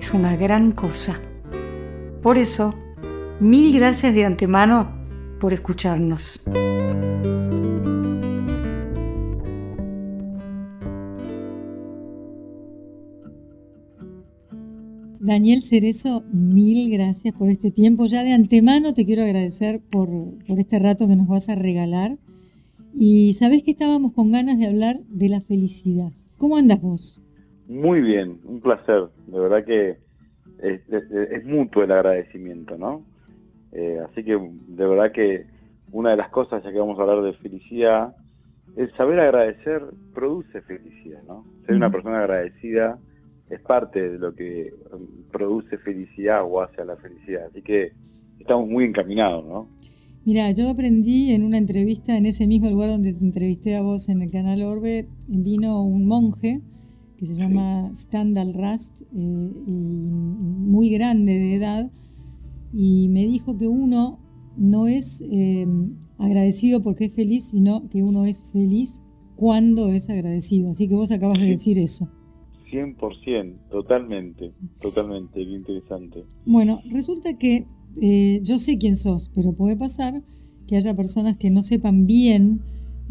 es una gran cosa. Por eso, mil gracias de antemano por escucharnos. Daniel Cerezo, mil gracias por este tiempo. Ya de antemano te quiero agradecer por, por este rato que nos vas a regalar. Y sabes que estábamos con ganas de hablar de la felicidad. ¿Cómo andas vos? Muy bien, un placer. De verdad que es, mutuo el agradecimiento, ¿no? Eh, así que de verdad que una de las cosas, ya que vamos a hablar de felicidad, el saber agradecer produce felicidad, ¿no? Ser una persona agradecida es parte de lo que um, produce felicidad o hace a la felicidad. Así que estamos muy encaminados, ¿no? Mira, yo aprendí en una entrevista en ese mismo lugar donde te entrevisté a vos en el canal Orbe, vino un monje que se llama Standal Rast, eh, muy grande de edad, y me dijo que uno no es eh, agradecido porque es feliz, sino que uno es feliz cuando es agradecido. Así que vos acabas de decir eso. 100%, totalmente, totalmente, bien interesante. Bueno, resulta que eh, yo sé quién sos, pero puede pasar que haya personas que no sepan bien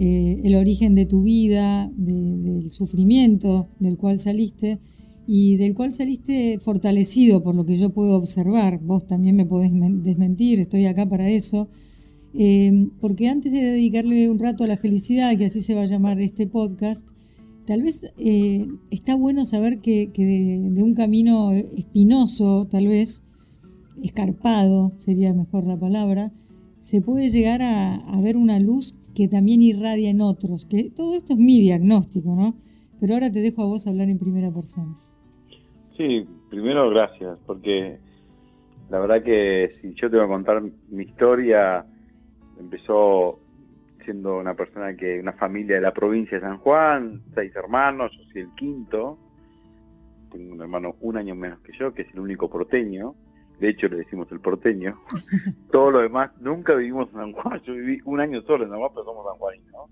eh, el origen de tu vida, del sufrimiento del cual saliste y del cual saliste fortalecido por lo que yo puedo observar. Vos también me podés desmentir, estoy acá para eso. Eh, porque antes de dedicarle un rato a la felicidad, que así se va a llamar este podcast, tal vez eh, está bueno saber que, de, un camino espinoso, tal vez, escarpado sería mejor la palabra, se puede llegar a, a ver una luz que también irradia en otros, que todo esto es mi diagnóstico, ¿no? Pero ahora te dejo a vos hablar en primera persona. Sí, primero gracias, porque la verdad que si yo te voy a contar mi historia, empezó siendo una persona que, una familia de la provincia de San Juan, seis hermanos, yo soy el quinto, tengo un hermano un año menos que yo, que es el único porteño, de hecho le decimos el porteño, todo lo demás, nunca vivimos en San Juan, yo viví un año solo en San Juan, pero somos sanjuaninos, ¿no?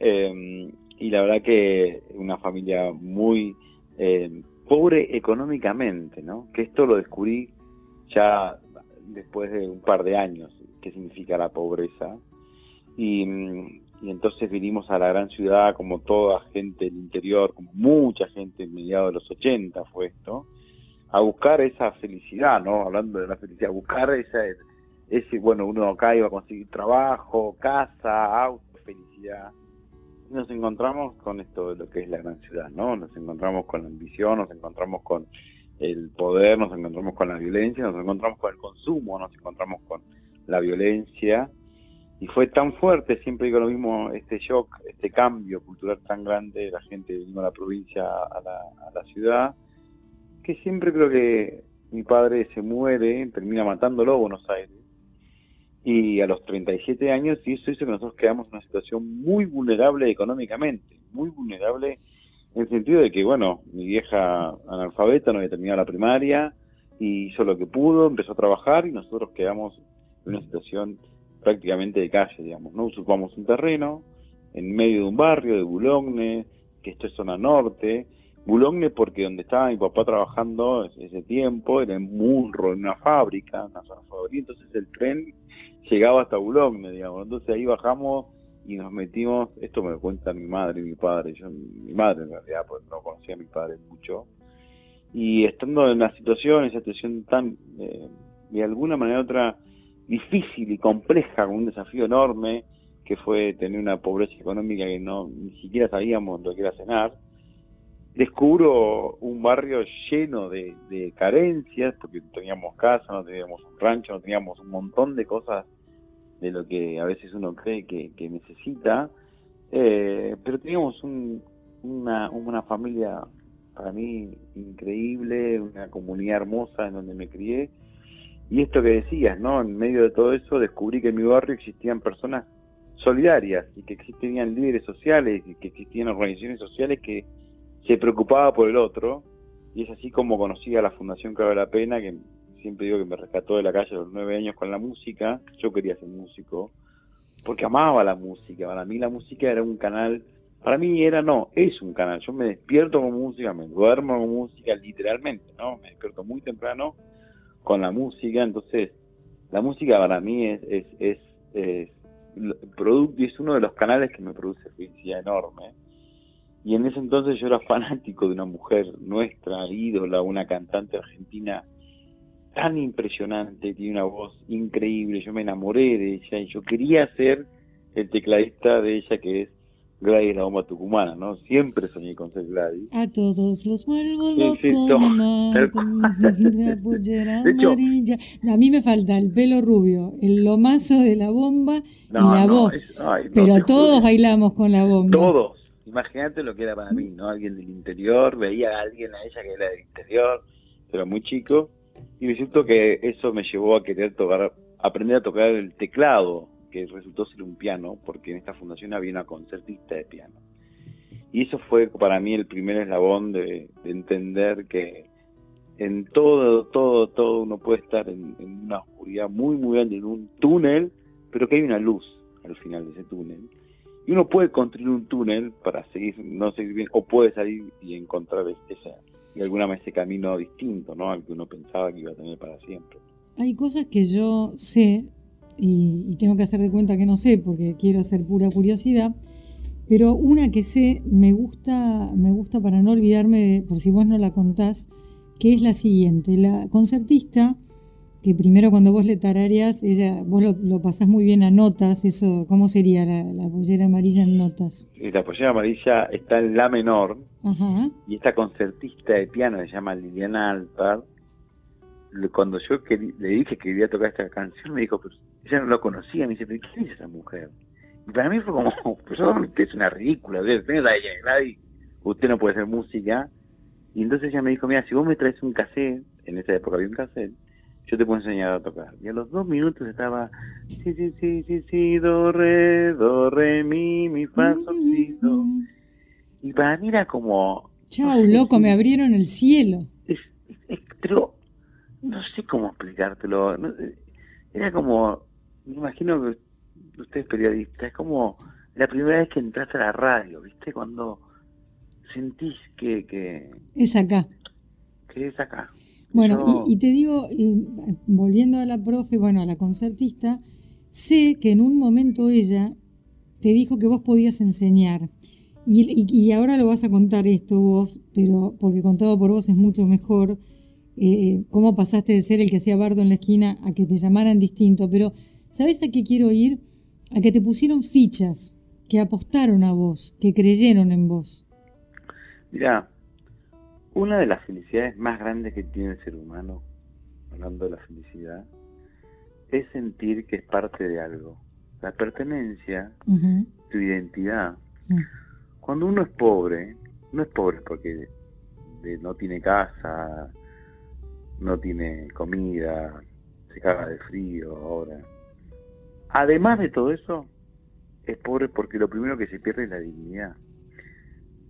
Eh, y la verdad que una familia muy eh, pobre económicamente, ¿no? Que esto lo descubrí ya después de un par de años, qué significa la pobreza. Y, y entonces vinimos a la gran ciudad como toda gente del interior, como mucha gente en mediados de los 80 fue esto, a buscar esa felicidad, ¿no? Hablando de la felicidad, buscar esa, ese, bueno, uno acá iba a conseguir trabajo, casa, auto, felicidad. Nos encontramos con esto de lo que es la gran ciudad, ¿no? Nos encontramos con la ambición, nos encontramos con el poder, nos encontramos con la violencia, nos encontramos con el consumo, nos encontramos con la violencia. Y fue tan fuerte, siempre digo lo mismo, este shock, este cambio cultural tan grande, la gente vino a la provincia a la, a la ciudad, que siempre creo que mi padre se muere, termina matándolo a Buenos Aires, y a los 37 años, y eso hizo que nosotros quedamos en una situación muy vulnerable económicamente, muy vulnerable en el sentido de que, bueno, mi vieja analfabeta no había terminado la primaria, y hizo lo que pudo, empezó a trabajar, y nosotros quedamos en una situación prácticamente de calle, digamos, ¿no? Usurpamos un terreno en medio de un barrio de Boulogne, que esto es zona norte, Boulogne porque donde estaba mi papá trabajando ese tiempo era en Munro, en una fábrica, una zona favorita, entonces el tren llegaba hasta Boulogne, digamos, entonces ahí bajamos y nos metimos, esto me lo cuenta mi madre y mi padre, yo mi madre en realidad, porque no conocía a mi padre mucho, y estando en una situación, esa situación tan, eh, de alguna manera otra, difícil y compleja, con un desafío enorme, que fue tener una pobreza económica que no ni siquiera sabíamos lo que era cenar, descubro un barrio lleno de, carencias, porque teníamos casa, no teníamos un rancho, no teníamos un montón de cosas de lo que a veces uno cree que, necesita, eh, pero teníamos una, una familia para mí increíble, una comunidad hermosa en donde me crié. Y esto que decías, ¿no? En medio de todo eso descubrí que en mi barrio existían personas solidarias y que existían líderes sociales y que existían organizaciones sociales que se preocupaba por el otro. Y es así como conocí a la Fundación Cabe la Pena, que siempre digo que me rescató de la calle a los nueve años con la música. Yo quería ser músico porque amaba la música. Para mí la música era un canal, para mí era no, es un canal. Yo me despierto con música, me duermo con música, literalmente, ¿no? Me despierto muy temprano con la música, entonces la música para mí es, es, es, es, es uno de los canales que me produce felicidad enorme. Y en ese entonces yo era fanático de una mujer nuestra, ídola, una cantante argentina tan impresionante, tiene una voz increíble, yo me enamoré de ella y yo quería ser el tecladista de ella que es Gladys la bomba tucumana, ¿no? Siempre soñé con ser Gladys. A todos los vuelvo locos, de hecho, amarilla. A mí me falta el pelo rubio, el lomazo de la bomba y la voz. Pero todos bailamos con la bomba. Todos. Imagínate lo que era para mí, ¿no? Alguien del interior, veía a alguien a ella que era del interior, pero muy chico, y me siento que eso me llevó a querer tocar, aprender a tocar el teclado, que resultó ser un piano, porque en esta fundación había una concertista de piano. Y eso fue para mí el primer eslabón de, entender que en todo, todo, todo uno puede estar en, una oscuridad muy, muy grande, en un túnel, pero que hay una luz al final de ese túnel. Y uno puede construir un túnel para seguir, no seguir bien, o puede salir y encontrar esa, de alguna manera ese camino distinto, ¿no? Al que uno pensaba que iba a tener para siempre. Hay cosas que yo sé y, tengo que hacer de cuenta que no sé porque quiero ser pura curiosidad, pero una que sé me gusta, me gusta para no olvidarme, por si vos no la contás, que es la siguiente. La concertista, que primero cuando vos le tarareas, ella, vos lo, pasás muy bien a notas, eso, ¿cómo sería la, la pollera amarilla en notas? La pollera amarilla está en la menor, y esta concertista de piano se llama Liliana Alpar, cuando yo le dije que quería tocar esta canción, me dijo, pero ella no lo conocía, me dice, pero ¿quién es esa mujer? Y para mí fue como, pues usted es una ridícula, ella, usted no puede hacer música. Y entonces ella me dijo, mira, si vos me traes un cassette, en esa época había un cassette, yo te puedo enseñar a tocar. Y a los dos minutos estaba, sí, sí, sí, sí, sí, do, re, do, re, mi, mi, fa, sol, si, do. Y para mí era como... Chau, loco, me abrieron el cielo. Es, pero no sé cómo explicártelo. era como, me imagino que usted es periodista, es como la primera vez que entraste a la radio, ¿viste? Cuando sentís que... que es acá. Que es acá. Bueno, y, te digo, volviendo a la profe, bueno, a la concertista, sé que en un momento ella te dijo que vos podías enseñar. Y, ahora lo vas a contar esto vos, pero porque contado por vos es mucho mejor. Eh, cómo pasaste de ser el que hacía bardo en la esquina a que te llamaran distinto. Pero, ¿sabes a qué quiero ir? A que te pusieron fichas, que apostaron a vos, que creyeron en vos. Mira, una de las felicidades más grandes que tiene el ser humano, hablando de la felicidad, es sentir que es parte de algo. La pertenencia, tu identidad. Mm. Cuando uno es pobre, no es pobre porque no tiene casa, no tiene comida, se caga de frío ahora. Además de todo eso, es pobre porque lo primero que se pierde es la dignidad.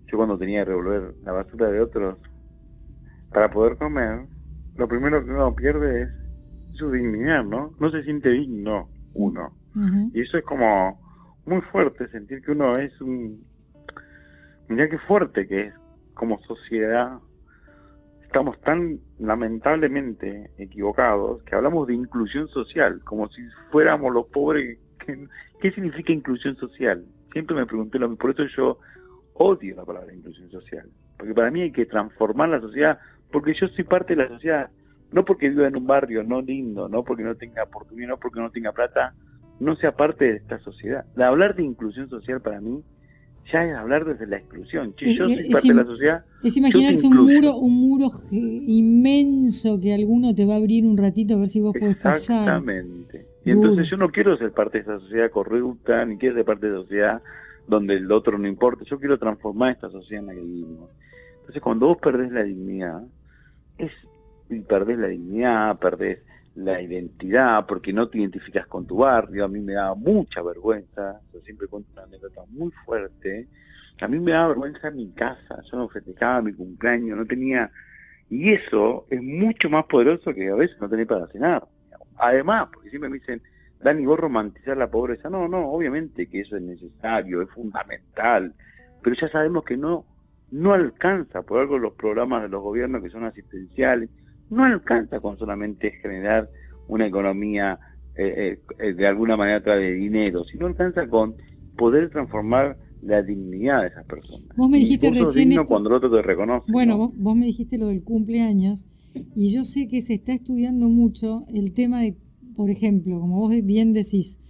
Yo cuando tenía que revolver la basura de otros para poder comer, lo primero que uno pierde es su dignidad, ¿no? No se siente digno uno. Y eso es como muy fuerte, sentir que uno es un Mirá qué fuerte que es como sociedad. Estamos tan lamentablemente equivocados que hablamos de inclusión social, como si fuéramos los pobres. ¿Qué significa inclusión social? Siempre me pregunté lo mismo, por eso yo odio la palabra inclusión social, porque para mí hay que transformar la sociedad, porque yo soy parte de la sociedad, no porque viva en un barrio no lindo, no porque no tenga oportunidad, no porque no tenga plata, no sea parte de esta sociedad. hablar de inclusión social para mí ya es hablar desde la exclusión. Si yo soy parte de la sociedad. Es imaginarse un muro, un muro inmenso que alguno te va a abrir un ratito a ver si vos podés pasar. Exactamente. Y entonces yo no quiero ser parte de esa sociedad corrupta, ni quiero ser parte de esa sociedad donde el otro no importa. Yo quiero transformar esta sociedad en la que vivimos. Entonces cuando vos perdés la dignidad, es y perdés la dignidad, perdés la identidad, porque no te identificas con tu barrio, a mí me daba mucha vergüenza, yo siempre cuento una anécdota muy fuerte, a mí me daba vergüenza en mi casa, yo no festejaba mi cumpleaños, no tenía, y eso es mucho más poderoso que a veces no tener para cenar. Además, porque siempre me dicen, Dani, vos romantizar la pobreza, no, no, obviamente que eso es necesario, es fundamental, pero ya sabemos que no, no alcanza, por algo los programas de los gobiernos que son asistenciales, no alcanza con solamente generar una economía eh, eh, eh, de alguna manera a través de dinero, sino alcanza con poder transformar la dignidad de esas personas. Vos me dijiste recién cuando el otro te reconoce. Bueno, vos, me dijiste lo del cumpleaños y yo sé que se está estudiando mucho el tema de, por ejemplo, como vos bien decís,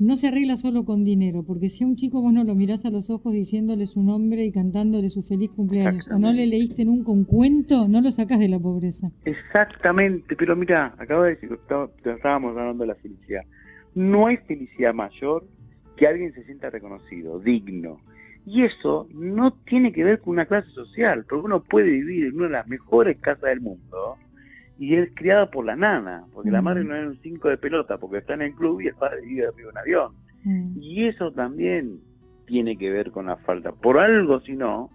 no se arregla solo con dinero, porque si a un chico vos no lo mirás a los ojos diciéndole su nombre y cantándole su feliz cumpleaños, o no le leíste nunca un cuento, no lo sacas de la pobreza. Exactamente, pero mira, acabo de decir, estábamos hablando de la felicidad. No hay felicidad mayor que alguien se sienta reconocido, digno. Y eso no tiene que ver con una clase social, porque uno puede vivir en una de las mejores casas del mundo, y es criada por la nana, porque la madre no es un cinco de pelota, porque está en el club y el padre vive arriba de un avión. Y eso también tiene que ver con la falta. Por algo, si no,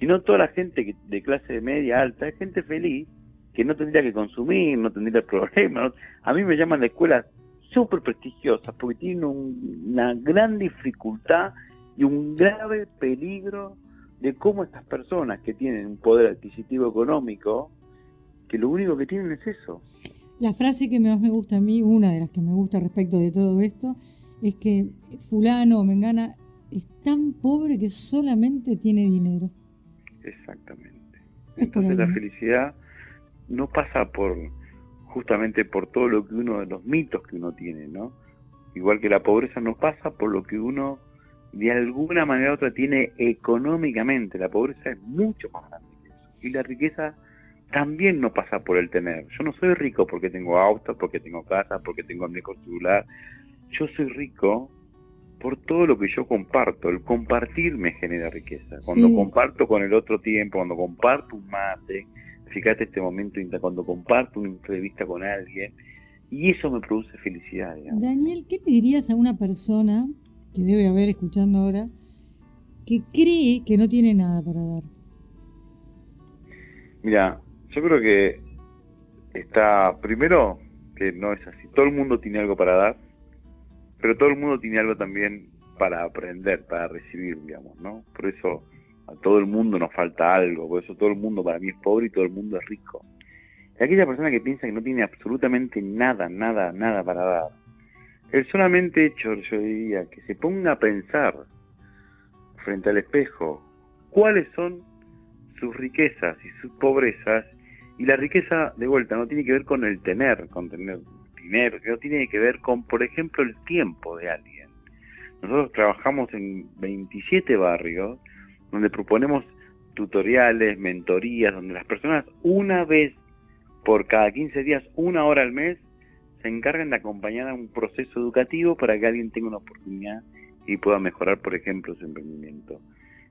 si no toda la gente de clase media alta es gente feliz, que no tendría que consumir, no tendría problemas. A mí me llaman de escuelas súper prestigiosas porque tienen una gran dificultad y un grave peligro de cómo estas personas que tienen un poder adquisitivo económico que lo único que tienen es eso. La frase que más me gusta a mí, una de las que me gusta respecto de todo esto, es que fulano o mengana es tan pobre que solamente tiene dinero. Exactamente. Entonces la felicidad no pasa por justamente por todo lo que uno de los mitos que uno tiene, ¿no? Igual que la pobreza no pasa por lo que uno de alguna manera u otra tiene económicamente. La pobreza es mucho más grande que eso. Y la riqueza también no pasa por el tener. Yo no soy rico porque tengo auto, porque tengo casa, porque tengo mi celular. Yo soy rico por todo lo que yo comparto. El compartir me genera riqueza. Cuando comparto con el otro tiempo, cuando comparto un mate, fíjate este momento, cuando comparto una entrevista con alguien, y eso me produce felicidad. Daniel, ¿qué le dirías a una persona que debe haber escuchando ahora que cree que no tiene nada para dar? Mira, yo creo que está, primero, que no es así. Todo el mundo tiene algo para dar, pero todo el mundo tiene algo también para aprender, para recibir, digamos, ¿no? Por eso a todo el mundo nos falta algo, por eso todo el mundo para mí es pobre y todo el mundo es rico. Y aquella persona que piensa que no tiene absolutamente nada, nada, nada para dar, el solamente hecho, yo diría, que se ponga a pensar frente al espejo cuáles son sus riquezas y sus pobrezas y la riqueza, de vuelta, no tiene que ver con el tener, con tener dinero, no tiene que ver con, por ejemplo, el tiempo de alguien. Nosotros trabajamos en 27 barrios donde proponemos tutoriales, mentorías, donde las personas una vez por cada 15 días, una hora al mes, se encargan de acompañar a un proceso educativo para que alguien tenga una oportunidad y pueda mejorar, por ejemplo, su emprendimiento.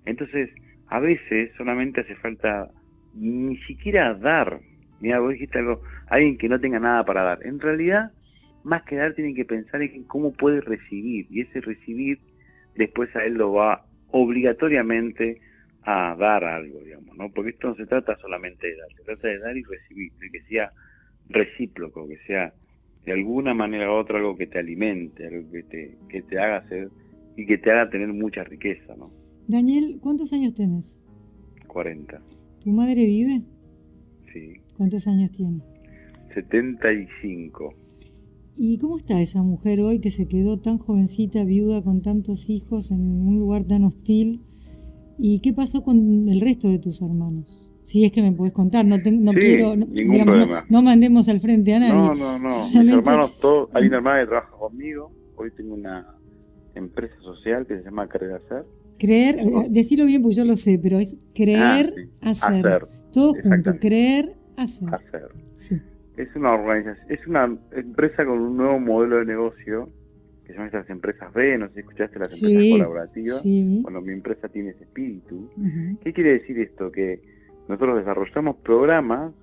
Entonces, a veces solamente hace falta ni siquiera dar. Mira, vos dijiste algo, alguien que no tenga nada para dar. En realidad, más que dar, tiene que pensar en cómo puede recibir. Y ese recibir, después a él lo va obligatoriamente a dar algo, digamos, ¿no? Porque esto no se trata solamente de dar, se trata de dar y recibir, de que sea recíproco, que sea de alguna manera u otra algo que te alimente, algo que te, que te haga ser y que te haga tener mucha riqueza, ¿no? Daniel, ¿cuántos años tenés? 40. ¿Tu madre vive? Sí. ¿Cuántos años tiene? 75. ¿Y cómo está esa mujer hoy que se quedó tan jovencita, viuda, con tantos hijos, en un lugar tan hostil? ¿Y qué pasó con el resto de tus hermanos? Si es que me puedes contar, no, no quiero, no, no, mandemos al frente a nadie. No, no, no. Mis hermanos, todos, hay una hermana que trabaja conmigo. Hoy tengo una empresa social que se llama Carrera Ser Creer, eh, decirlo bien porque yo lo sé, pero es creer, ah, hacer. Todo junto, creer, hacer. Es una organización, es una empresa con un nuevo modelo de negocio que son estas empresas B, no sé si escuchaste las empresas colaborativas. Bueno, mi empresa tiene ese espíritu. ¿Qué quiere decir esto? Que nosotros desarrollamos programas,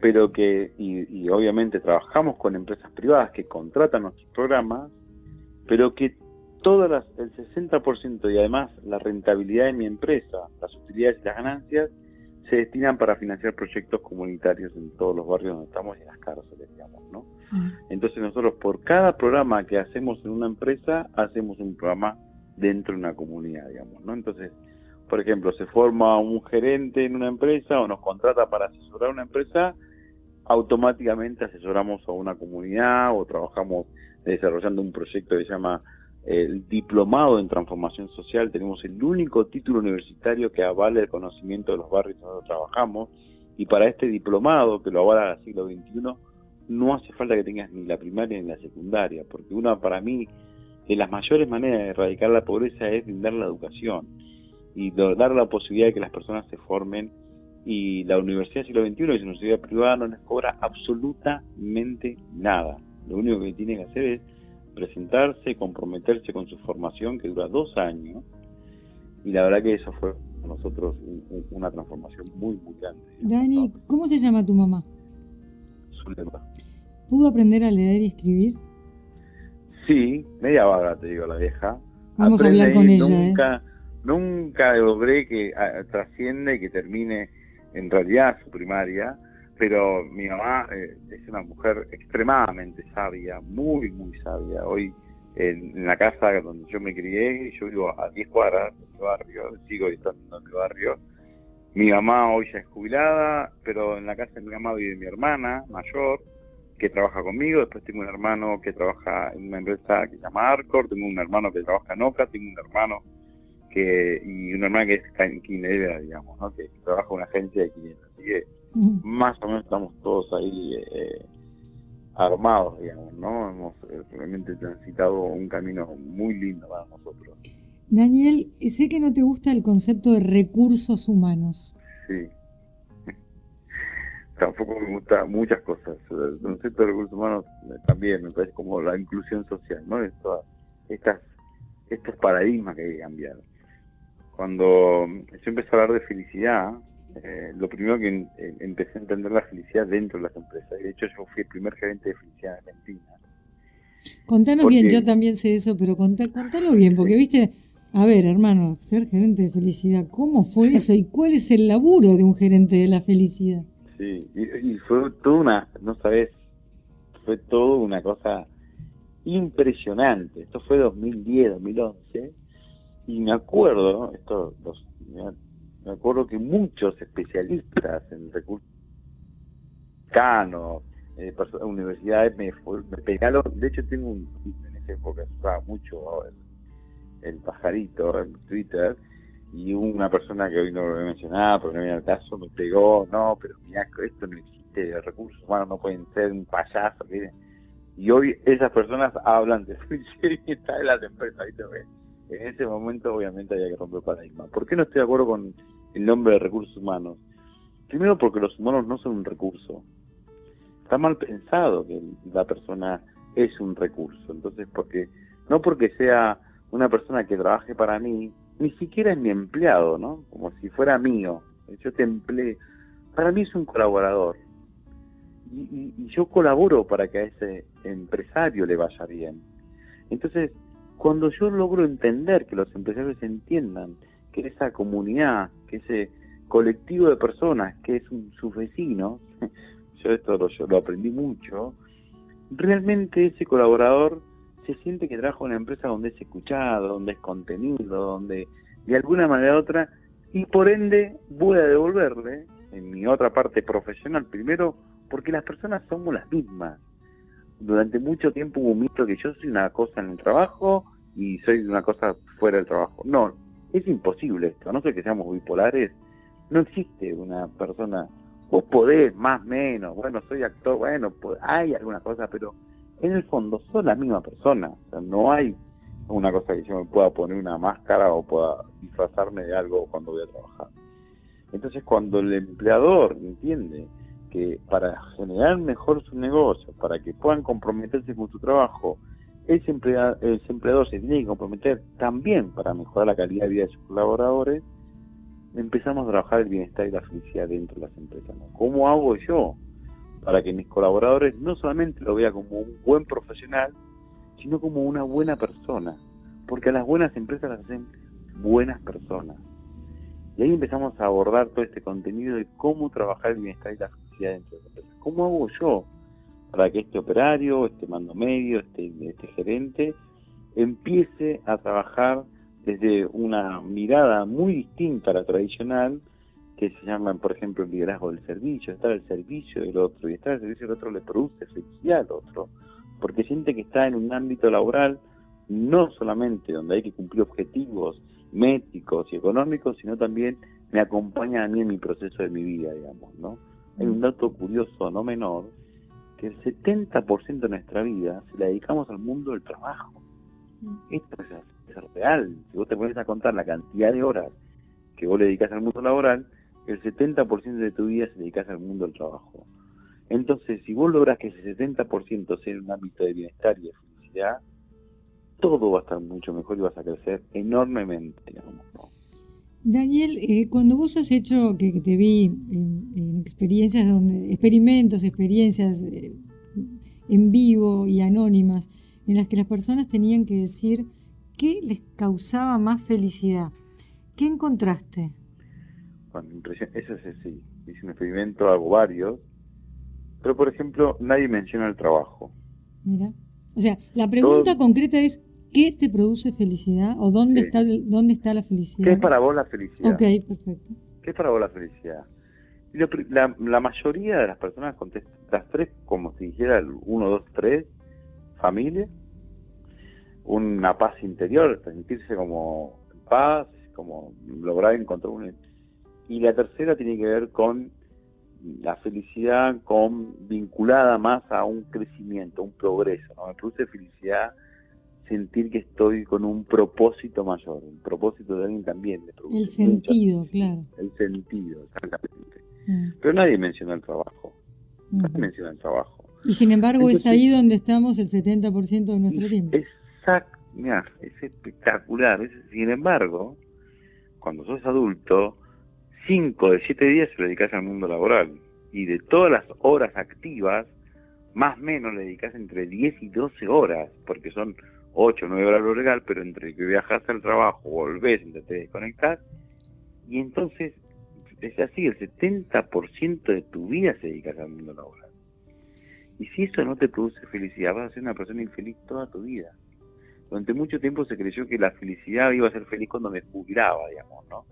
pero que, y, obviamente trabajamos con empresas privadas que contratan nuestros programas, pero que todas las, el 60% y además la rentabilidad de mi empresa, las utilidades y las ganancias, se destinan para financiar proyectos comunitarios en todos los barrios donde estamos y en las cárceles, digamos, ¿no? Mm. Entonces nosotros por cada programa que hacemos en una empresa, hacemos un programa dentro de una comunidad, digamos, ¿no? Entonces, por ejemplo, se forma un gerente en una empresa o nos contrata para asesorar una empresa, automáticamente asesoramos a una comunidad o trabajamos desarrollando un proyecto que se llama el diplomado en transformación social, tenemos el único título universitario que avala el conocimiento de los barrios donde trabajamos. Y para este diplomado que lo avala el siglo XXI no hace falta que tengas ni la primaria ni la secundaria, porque una para mí de las mayores maneras de erradicar la pobreza es brindar la educación y dar la posibilidad de que las personas se formen. Y la Universidad del Siglo XXI, que es una universidad privada, no les cobra absolutamente nada. Lo único que tiene que hacer es presentarse, comprometerse con su formación que dura dos años y la verdad que eso fue para nosotros una transformación muy, muy grande. Dani, ¿cómo se llama tu mamá? Zulema. ¿Pudo aprender a leer y escribir? Sí, media vaga te digo la vieja. Vamos a hablar con ella. ¿eh? Nunca, nunca logré que trasciende y que termine en realidad su primaria pero mi mamá eh, es una mujer extremadamente sabia, muy, muy sabia. Hoy en, la casa donde yo me crié, yo vivo a 10 cuadras de mi barrio, sigo estando en mi barrio. Mi mamá hoy ya es jubilada, pero en la casa de mi mamá vive mi hermana mayor, que trabaja conmigo. Después tengo un hermano que trabaja en una empresa que se llama Arcor, tengo un hermano que trabaja en OCA, tengo un hermano que y una hermana que es quinera, digamos, ¿no? que trabaja en una agencia de quinera. Así que más o menos estamos todos ahí eh, armados, digamos, ¿no? Hemos eh, realmente transitado un camino muy lindo para nosotros. Daniel, sé que no te gusta el concepto de recursos humanos. Sí. Tampoco me gusta muchas cosas. El concepto de recursos humanos eh, también me parece como la inclusión social, ¿no? Esto, estas, estos paradigmas que hay que cambiar. Cuando yo empecé a hablar de felicidad, eh, lo primero que empecé a entender la felicidad dentro de las empresas. De hecho, yo fui el primer gerente de felicidad en Argentina. Contanos bien, yo también sé eso, pero contá, contalo bien, porque viste, a ver, hermano, ser gerente de felicidad, ¿cómo fue eso y cuál es el laburo de un gerente de la felicidad? Sí, y, y fue toda una, no sabes, fue todo una cosa impresionante. Esto fue 2010, 2011, y me acuerdo, esto los, me acuerdo que muchos especialistas en recursos canos, eh, universidades me, me, pegaron, de hecho tengo un en esa época usaba mucho el, pajarito en Twitter y una persona que hoy no lo voy a mencionar porque no viene al caso me pegó, no, pero mira, esto no existe, recursos humanos no pueden ser un payaso, y hoy esas personas hablan de de las empresas, En ese momento obviamente había que romper paradigma. ¿Por qué no estoy de acuerdo con el nombre de recursos humanos. Primero porque los humanos no son un recurso. Está mal pensado que la persona es un recurso. Entonces, porque no porque sea una persona que trabaje para mí, ni siquiera es mi empleado, ¿no? Como si fuera mío. Yo te empleé. Para mí es un colaborador. Y, y yo colaboro para que a ese empresario le vaya bien. Entonces, cuando yo logro entender que los empresarios entiendan esa comunidad, que ese colectivo de personas que es un, sus vecinos, yo esto lo aprendí mucho, realmente ese colaborador se siente que trabaja en una empresa donde es escuchado, donde es contenido, donde de alguna manera u otra, y por ende voy a devolverle en mi otra parte profesional, primero porque las personas somos las mismas. Durante mucho tiempo hubo un mito que yo soy una cosa en el trabajo y soy una cosa fuera del trabajo. No, es imposible esto, a no ser que seamos bipolares, no existe una persona, vos podés, más menos, bueno, soy actor, bueno, hay alguna cosa, pero en el fondo sos la misma persona, o sea, no hay una cosa que yo me pueda poner una máscara o pueda disfrazarme de algo cuando voy a trabajar. Entonces cuando el empleador entiende que para generar mejor su negocio, para que puedan comprometerse con su trabajo, ese, empleador, se tiene que comprometer también para mejorar la calidad de vida de sus colaboradores, empezamos a trabajar el bienestar y la felicidad dentro de las empresas. ¿Cómo hago yo para que mis colaboradores no solamente lo vean como un buen profesional, sino como una buena persona? Porque a las buenas empresas las hacen buenas personas. Y ahí empezamos a abordar todo este contenido de cómo trabajar el bienestar y la felicidad dentro de las empresas. ¿Cómo hago yo para que este operario, este mando medio, este, este gerente, empiece a trabajar desde una mirada muy distinta a la tradicional, que se llama, por ejemplo, el liderazgo del servicio, estar al servicio del otro, y estar al servicio del otro le produce felicidad al otro, porque siente que está en un ámbito laboral no solamente donde hay que cumplir objetivos métricos y económicos, sino también me acompaña a mí en mi proceso de mi vida, digamos, ¿no? Hay un dato curioso, no menor, que el 70% de nuestra vida se la dedicamos al mundo del trabajo. Mm. Esto es, real. Si vos te pones a contar la cantidad de horas que vos le dedicas al mundo laboral, el 70% de tu vida se dedicas al mundo del trabajo. Entonces, si vos logras que ese 70% sea un ámbito de bienestar y de felicidad, todo va a estar mucho mejor y vas a crecer enormemente. Daniel, eh, cuando vos has hecho, que, te vi en, experiencias donde, experimentos, experiencias eh, en vivo y anónimas, en las que las personas tenían que decir qué les causaba más felicidad, ¿qué encontraste? Bueno, eso es así. Hice un experimento, hago varios, pero por ejemplo, nadie menciona el trabajo. Mira. O sea, la pregunta concreta es, ¿Qué te produce felicidad o dónde, está, dónde está la felicidad? ¿Qué es para vos la felicidad? Ok, perfecto. ¿Qué es para vos la felicidad? la, la, mayoría de las personas contestan las tres como si dijera el uno, dos, tres, familia, una paz interior, sentirse como en paz, como lograr encontrar un... Y la tercera tiene que ver con la felicidad con vinculada más a un crecimiento, un progreso, ¿no? Me produce felicidad sentir que estoy con un propósito mayor, un propósito de alguien también. el sentido, claro. El sentido, exactamente. Mm. Pero nadie menciona el trabajo. Nadie menciona el trabajo. Y sin embargo es ahí donde estamos el 70% de nuestro tiempo. Exacto, mira, es espectacular. sin embargo, cuando sos adulto, 5 de 7 días se lo dedicas al mundo laboral. Y de todas las horas activas, más o menos le dedicas entre 10 y 12 horas, porque son 8 o 9 horas lo legal, pero entre que viajas al trabajo, volvés, te desconectás, y entonces es así, el 70% de tu vida se dedica al mundo laboral. Y si eso no te produce felicidad, vas a ser una persona infeliz toda tu vida. Durante mucho tiempo se creyó que la felicidad iba a ser feliz cuando me jubilaba, digamos, ¿no?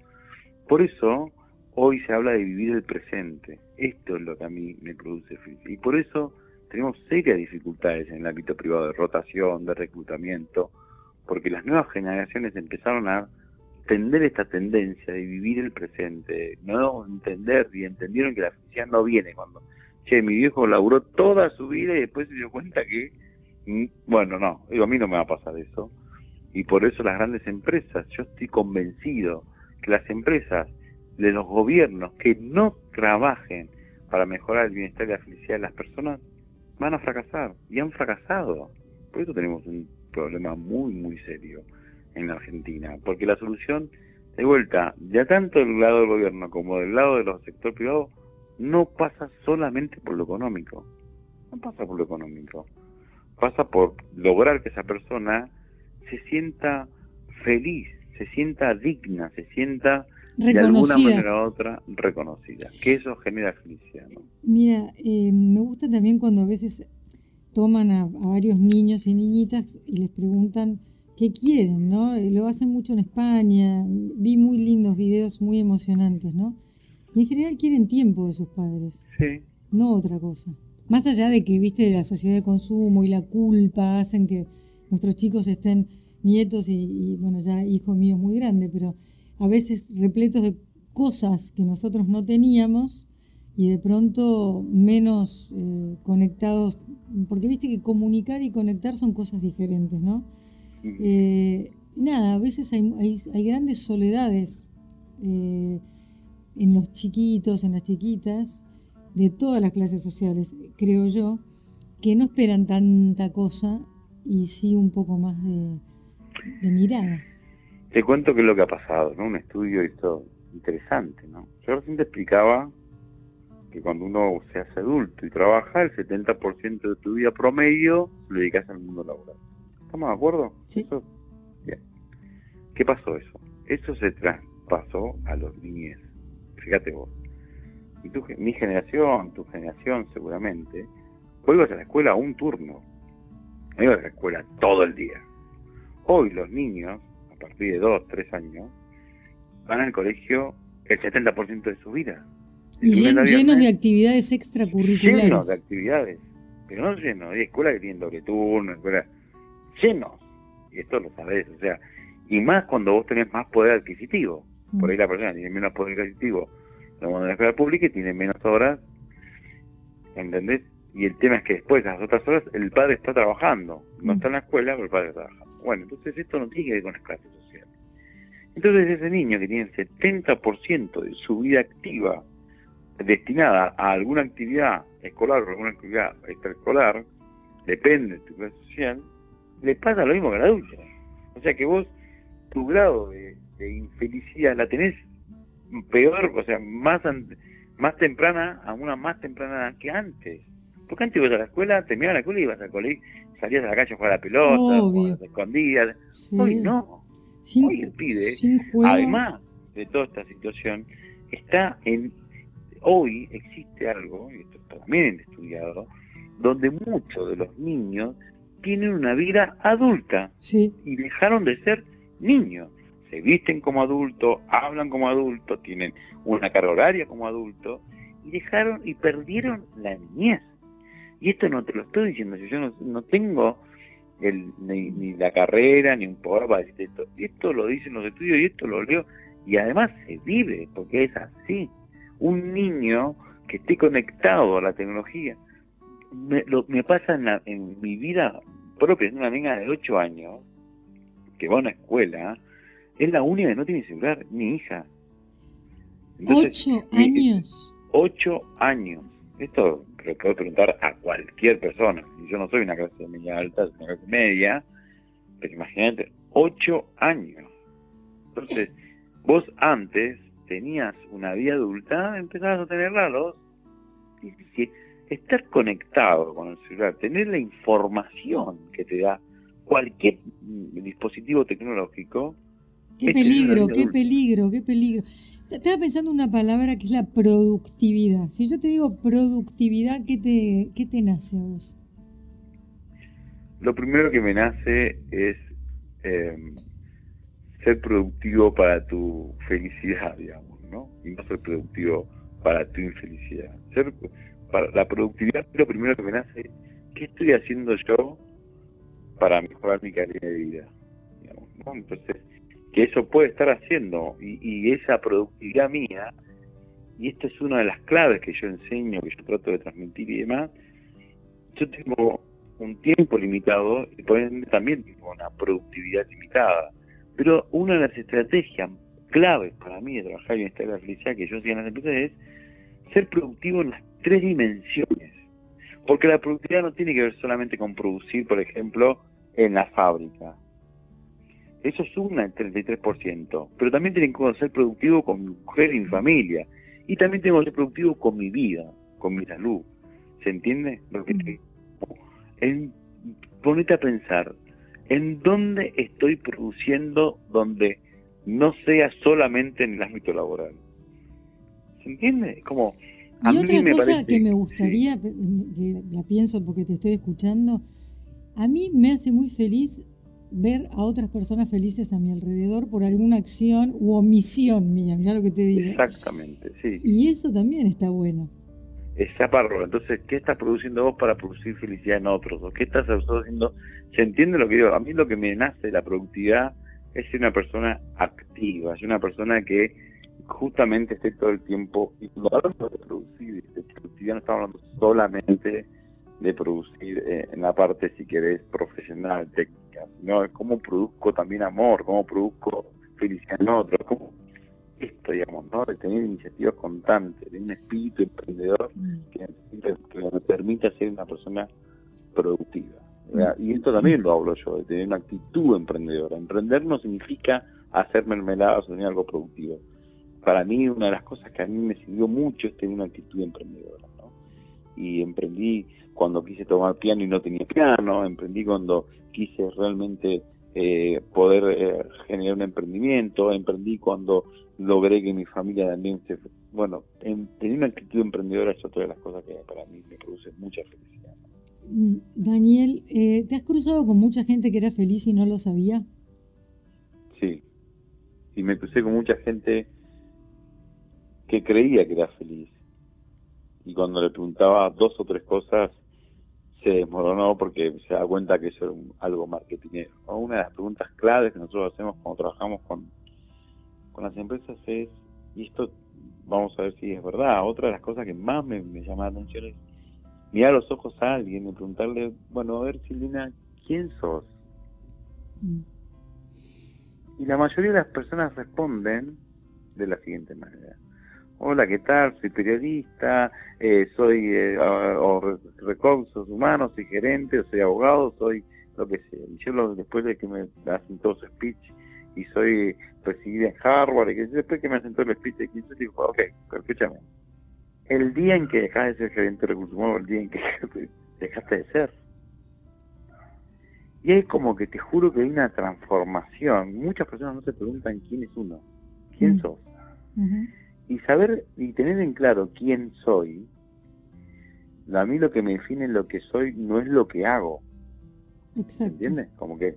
Por eso hoy se habla de vivir el presente. Esto es lo que a mí me produce felicidad. Y por eso tenemos serias dificultades en el ámbito privado de rotación, de reclutamiento, porque las nuevas generaciones empezaron a entender esta tendencia de vivir el presente, no entender y entendieron que la felicidad no viene cuando, che, mi viejo laburó toda su vida y después se dio cuenta que, mm, bueno, no, a mí no me va a pasar eso. Y por eso las grandes empresas, yo estoy convencido que las empresas de los gobiernos que no trabajen para mejorar el bienestar y la felicidad de las personas van a fracasar y han fracasado. Por eso tenemos un problema muy, muy serio en la Argentina, porque la solución, de vuelta, ya tanto del lado del gobierno como del lado de los sector privado, no pasa solamente por lo económico, no pasa por lo económico, pasa por lograr que esa persona se sienta feliz, se sienta digna, se sienta de alguna manera u otra reconocida, que eso genera felicidad. ¿no? Mira, eh, me gusta también cuando a veces toman a, varios niños y niñitas y les preguntan qué quieren, ¿no? Eh, lo hacen mucho en España, vi muy lindos videos, muy emocionantes, ¿no? Y en general quieren tiempo de sus padres, sí. no otra cosa. Más allá de que, viste, la sociedad de consumo y la culpa hacen que nuestros chicos estén nietos y, y bueno, ya hijos míos muy grandes, pero a veces repletos de cosas que nosotros no teníamos y de pronto menos eh, conectados, porque viste que comunicar y conectar son cosas diferentes, ¿no? Eh, nada, a veces hay, hay, grandes soledades eh, en los chiquitos, en las chiquitas, de todas las clases sociales, creo yo, que no esperan tanta cosa y sí un poco más de mirada. Te cuento qué es lo que ha pasado, ¿no? Un estudio hizo interesante, ¿no? Yo recién te explicaba que cuando uno se hace adulto y trabaja, el 70% de tu vida promedio lo dedicas al mundo laboral. ¿Estamos de acuerdo? Sí. Bien. ¿Qué pasó eso? Eso se traspasó a los niños. Fíjate vos. Y tu, mi generación, tu generación seguramente, vos ibas a la escuela un turno. No ibas a la escuela todo el día. Hoy los niños, a partir de 2, 3 años, van al colegio el 70% de su vida. Y llenos de actividades extracurriculares. Llenos de actividades. Pero no llenos. Hay escuelas que tienen doble turno, escuelas llenos. Y esto lo sabés. O sea, y más cuando vos tenés más poder adquisitivo. Por ahí la persona tiene menos poder adquisitivo en la escuela pública y tiene menos horas. ¿Entendés? Y el tema es que después, las otras horas, el padre está trabajando. No está en la escuela, pero el padre está trabajando. Bueno, entonces esto no tiene que ver con las clases sociales. Entonces ese niño que tiene el 70% de su vida activa destinada a alguna actividad escolar o alguna actividad extraescolar, depende de tu clase social, le pasa lo mismo que al adulto. O sea que vos, tu grado de, infelicidad la tenés peor, o sea, más más temprana, a una más temprana que antes. Porque antes ibas a la escuela, terminabas la escuela y ibas al colegio, salías a la calle a jugar a la pelota, te escondías. Hoy no. Hoy el pibe, además de toda esta situación, está en... Hoy existe algo, y esto también estudiado, donde muchos de los niños tienen una vida adulta y dejaron de ser niños. Se visten como adultos, hablan como adultos, tienen una carga horaria como adultos y dejaron y perdieron la niñez. Y esto no te lo estoy diciendo, yo no, no tengo el, ni, la carrera, ni un poder para decir esto. Esto lo dicen los estudios y esto lo leo. Y además se vive, porque es así. Un niño que esté conectado a la tecnología, me, lo, me pasa en, en mi vida propia, es una niña de 8 años, que va a una escuela, es la única que no tiene celular, mi hija. ¿Ocho años? Ocho años. Esto lo puedo preguntar a cualquier persona. Y yo no soy una clase media alta, soy una clase media, pero imagínate, ocho años. Entonces, vos antes tenías una vida adulta, empezabas a tenerla a los Estar conectado con el celular, tener la información que te da cualquier dispositivo tecnológico. Qué peligro, qué peligro, qué peligro. Estaba pensando una palabra que es la productividad. Si yo te digo productividad, ¿qué te, qué te nace a vos? Lo primero que me nace es em, ser productivo para tu felicidad, digamos, ¿no? Y no ser productivo para tu infelicidad. Ser para la productividad lo primero que me nace, ¿qué estoy haciendo yo para mejorar mi calidad de vida? Digamos, ¿no? Entonces, que eso puede estar haciendo y, esa productividad mía, y esta es una de las claves que yo enseño, que yo trato de transmitir y demás, yo tengo un tiempo limitado y también tengo una productividad limitada. Pero una de las estrategias claves para mí de trabajar en esta felicidad que yo sigo en las empresas es ser productivo en las tres dimensiones. Porque la productividad no tiene que ver solamente con producir, por ejemplo, en la fábrica. Eso suma el 33%. Pero también tienen que ser productivo con mi mujer y mi familia. Y también tengo que ser productivo con mi vida, con mi salud. ¿Se entiende? Lo que te... en, ponete a pensar, ¿en dónde estoy produciendo donde no sea solamente en el ámbito laboral? ¿Se entiende? Como... y otra cosa que me gustaría, que la pienso porque te estoy escuchando, a mí me hace muy feliz ver a otras personas felices a mi alrededor por alguna acción u omisión mía, mirá lo que te digo. Exactamente, sí. Y eso también está bueno. Esa parro. Entonces, ¿qué estás produciendo vos para producir felicidad en otros? ¿O qué estás haciendo? ¿Se entiende lo que digo? A mí lo que me nace de la productividad es ser una persona activa, es una persona que justamente esté todo el tiempo, y cuando hablamos de producir, de productividad no estamos hablando solamente de producir eh, en la parte, si querés, profesional, técnica, sino de cómo produzco también amor, cómo produzco felicidad en otros, cómo esto, digamos, ¿no? De tener iniciativas constantes, de un espíritu emprendedor mm. que, me permita ser una persona productiva. Mm. Y esto también lo hablo yo, de tener una actitud emprendedora. Emprender no significa hacer mermeladas o tener algo productivo. para mí una de las cosas que a mí me sirvió mucho es tener una actitud emprendedora, ¿no? Y emprendí cuando quise tomar piano y no tenía piano, emprendí cuando quise realmente eh, poder eh, generar un emprendimiento, emprendí cuando logré que mi familia también se... Bueno, tener una actitud emprendedora es otra de las cosas que para mí me produce mucha felicidad. Mm, Daniel, eh, ¿te has cruzado con mucha gente que era feliz y no lo sabía? Sí, y me crucé con mucha gente que creía que era feliz. Y cuando le preguntaba dos o tres cosas, se desmoronó porque se da cuenta que eso es algo marketingero. Una de las preguntas claves que nosotros hacemos cuando trabajamos con, con las empresas es, y esto vamos a ver si es verdad, otra de las cosas que más me, llama la atención es mirar los ojos a alguien y preguntarle, bueno, a ver Silvina, ¿quién sos? Mm. Y la mayoría de las personas responden de la siguiente manera. Hola, ¿qué tal? Soy periodista, eh, soy eh, o, recursos humanos, soy gerente, soy abogado, soy lo que sea. Y yo después de que me hacen todo su speech y soy recibida en Harvard, y después que me hacen todo el speech de 15, digo, ok, pero escúchame. El día en que dejaste de ser gerente de recursos humanos, el día en que dejaste de ser. Y es como que te juro que hay una transformación. Muchas personas no se preguntan quién es uno, quién mm. sos y saber y tener en claro quién soy, a mí lo que me define lo que soy no es lo que hago. Exacto. ¿Entiendes? Como que,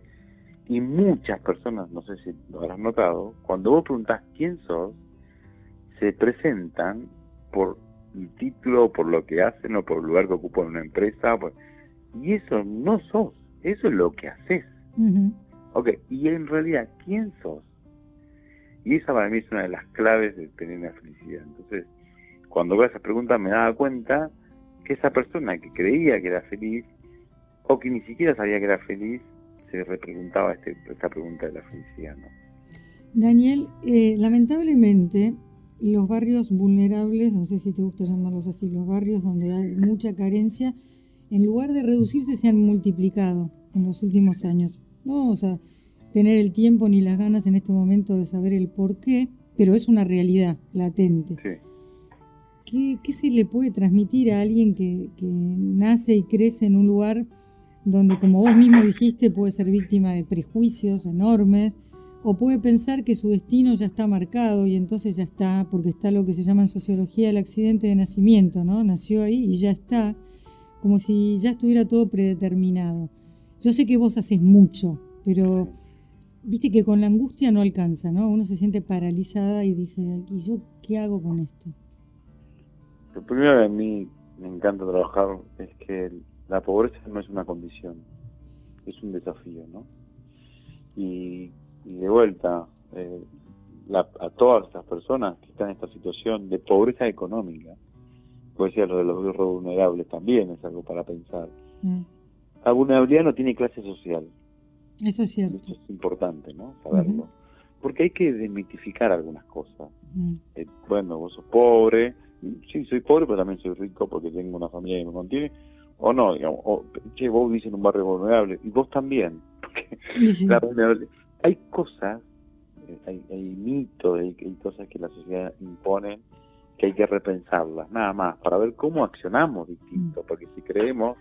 y muchas personas, no sé si lo habrás notado, cuando vos preguntás quién sos, se presentan por el título, por lo que hacen o por el lugar que ocupan en una empresa. y eso no sos, eso es lo que haces. Ok, y en realidad, ¿quién sos? Y esa para mí es una de las claves de tener una felicidad. Entonces, cuando veo esa pregunta me daba cuenta que esa persona que creía que era feliz o que ni siquiera sabía que era feliz, se repreguntaba este, esta pregunta de la felicidad. ¿no? Daniel, eh, lamentablemente los barrios vulnerables, no sé si te gusta llamarlos así, los barrios donde hay mucha carencia, en lugar de reducirse se han multiplicado en los últimos años. No, o sea, tener el tiempo ni las ganas en este momento de saber el por qué, pero es una realidad latente. ¿Qué, se le puede transmitir a alguien que, nace y crece en un lugar donde, como vos mismo dijiste, puede ser víctima de prejuicios enormes? O puede pensar que su destino ya está marcado y entonces ya está, porque está lo que se llama en sociología el accidente de nacimiento, ¿no? Nació ahí y ya está, como si ya estuviera todo predeterminado. Yo sé que vos haces mucho, pero viste que con la angustia no alcanza, ¿no? Uno se siente paralizada y dice, ¿y yo qué hago con esto? Lo primero que a mí me encanta trabajar es que la pobreza no es una condición, es un desafío, ¿no? Y, de vuelta, eh, a todas estas personas que están en esta situación de pobreza económica, puede ser lo de los vulnerables también es algo para pensar. Mm. La vulnerabilidad no tiene clase social, eso es cierto. Eso es importante, ¿no? Saberlo. Porque hay que desmitificar algunas cosas. Eh, bueno, vos sos pobre, sí, soy pobre, pero también soy rico porque tengo una familia que me contiene. O no, digamos, o, che, vos vivís en un barrio vulnerable, y vos también. Hay cosas, eh, hay, hay mitos, hay, hay cosas que la sociedad impone que hay que repensarlas, nada más, para ver cómo accionamos distinto, mm. porque si creemos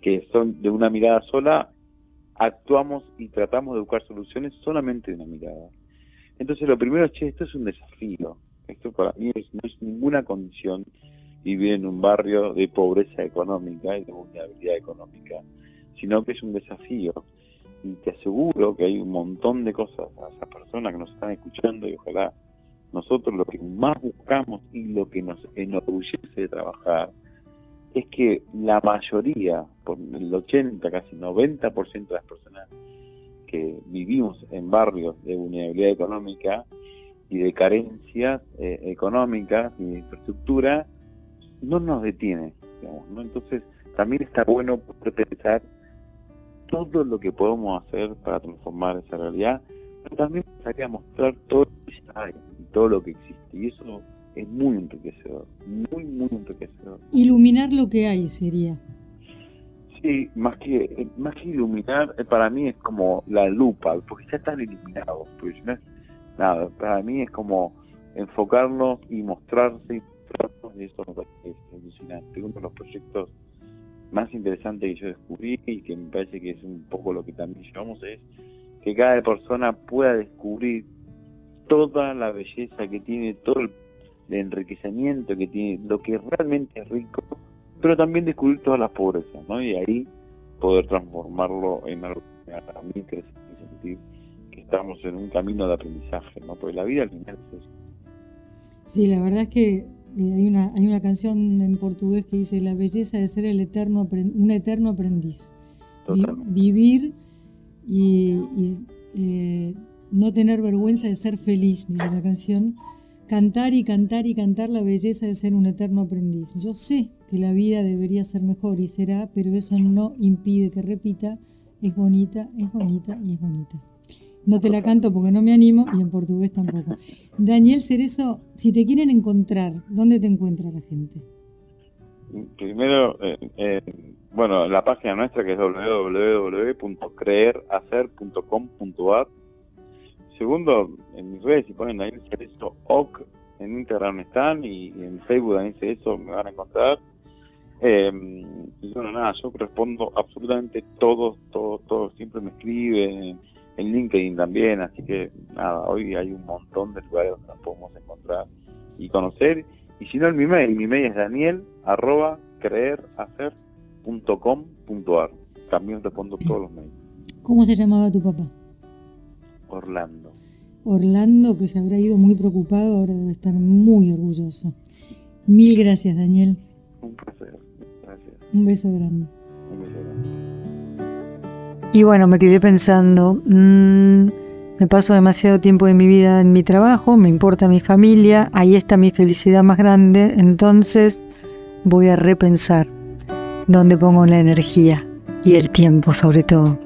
que son de una mirada sola, actuamos y tratamos de buscar soluciones solamente de una mirada. Entonces lo primero es, che, esto es un desafío. Esto para mí no es ninguna condición vivir en un barrio de pobreza económica y de vulnerabilidad económica, sino que es un desafío. Y te aseguro que hay un montón de cosas a esas personas que nos están escuchando y ojalá nosotros lo que más buscamos y lo que nos enorgullece de trabajar es que la mayoría, por el 80, casi 90% de las personas que vivimos en barrios de vulnerabilidad económica y de carencias eh, económicas y de infraestructura, no nos detiene. Digamos, ¿no? Entonces, también está bueno poder pensar todo lo que podemos hacer para transformar esa realidad, pero también a mostrar todo lo que hay todo lo que existe. Y eso es muy enriquecedor, muy, muy enriquecedor. Iluminar lo que hay sería. Sí, más que, más que iluminar, eh, para mí es como la lupa, porque ya están iluminados, pues nada, para mí es como enfocarnos y mostrarse y mostrarnos, y eso me parece alucinante. Uno de los proyectos más interesantes que yo descubrí y que me parece que es un poco lo que también llevamos es que cada persona pueda descubrir toda la belleza que tiene, todo el, enriquecimiento que tiene, lo que realmente es rico, pero también descubrir todas las pobrezas, ¿no? Y ahí poder transformarlo en algo que a mí crece y sentir que estamos en un camino de aprendizaje, ¿no? Porque la vida al final es eso. Sí, la verdad es que eh, hay una, hay una canción en portugués que dice la belleza de ser el eterno un eterno aprendiz. vivir y, eh, no tener vergüenza de ser feliz, dice la canción. Cantar y cantar y cantar la belleza de ser un eterno aprendiz. Yo sé que la vida debería ser mejor y será, pero eso no impide que repita, es bonita, es bonita y es bonita. No te la canto porque no me animo y en portugués tampoco. Daniel Cerezo, si te quieren encontrar, ¿dónde te encuentra la gente? Primero, eh, eh, bueno, la página nuestra que es www.creerhacer.com.ar. Segundo, en mis redes, si ponen Daniel Cerezo OC, en Instagram están y, en Facebook Daniel Cerezo me van a encontrar. Eh, y bueno, nada, yo respondo absolutamente todos, todos, todos. Siempre me escriben en LinkedIn también, así que nada, hoy hay un montón de lugares donde nos podemos encontrar y conocer. Y si no, en mi mail, mi mail es daniel arroba creerhacer.com.ar. También respondo todos los mails. ¿Cómo se llamaba tu papá? Orlando. Orlando, que se habrá ido muy preocupado, ahora debe estar muy orgulloso. Mil gracias, Daniel. Un placer. Gracias. Un beso grande. Un beso grande. Y bueno, me quedé pensando, mm, me paso demasiado tiempo de mi vida en mi trabajo, me importa mi familia, ahí está mi felicidad más grande, entonces voy a repensar dónde pongo la energía y el tiempo sobre todo.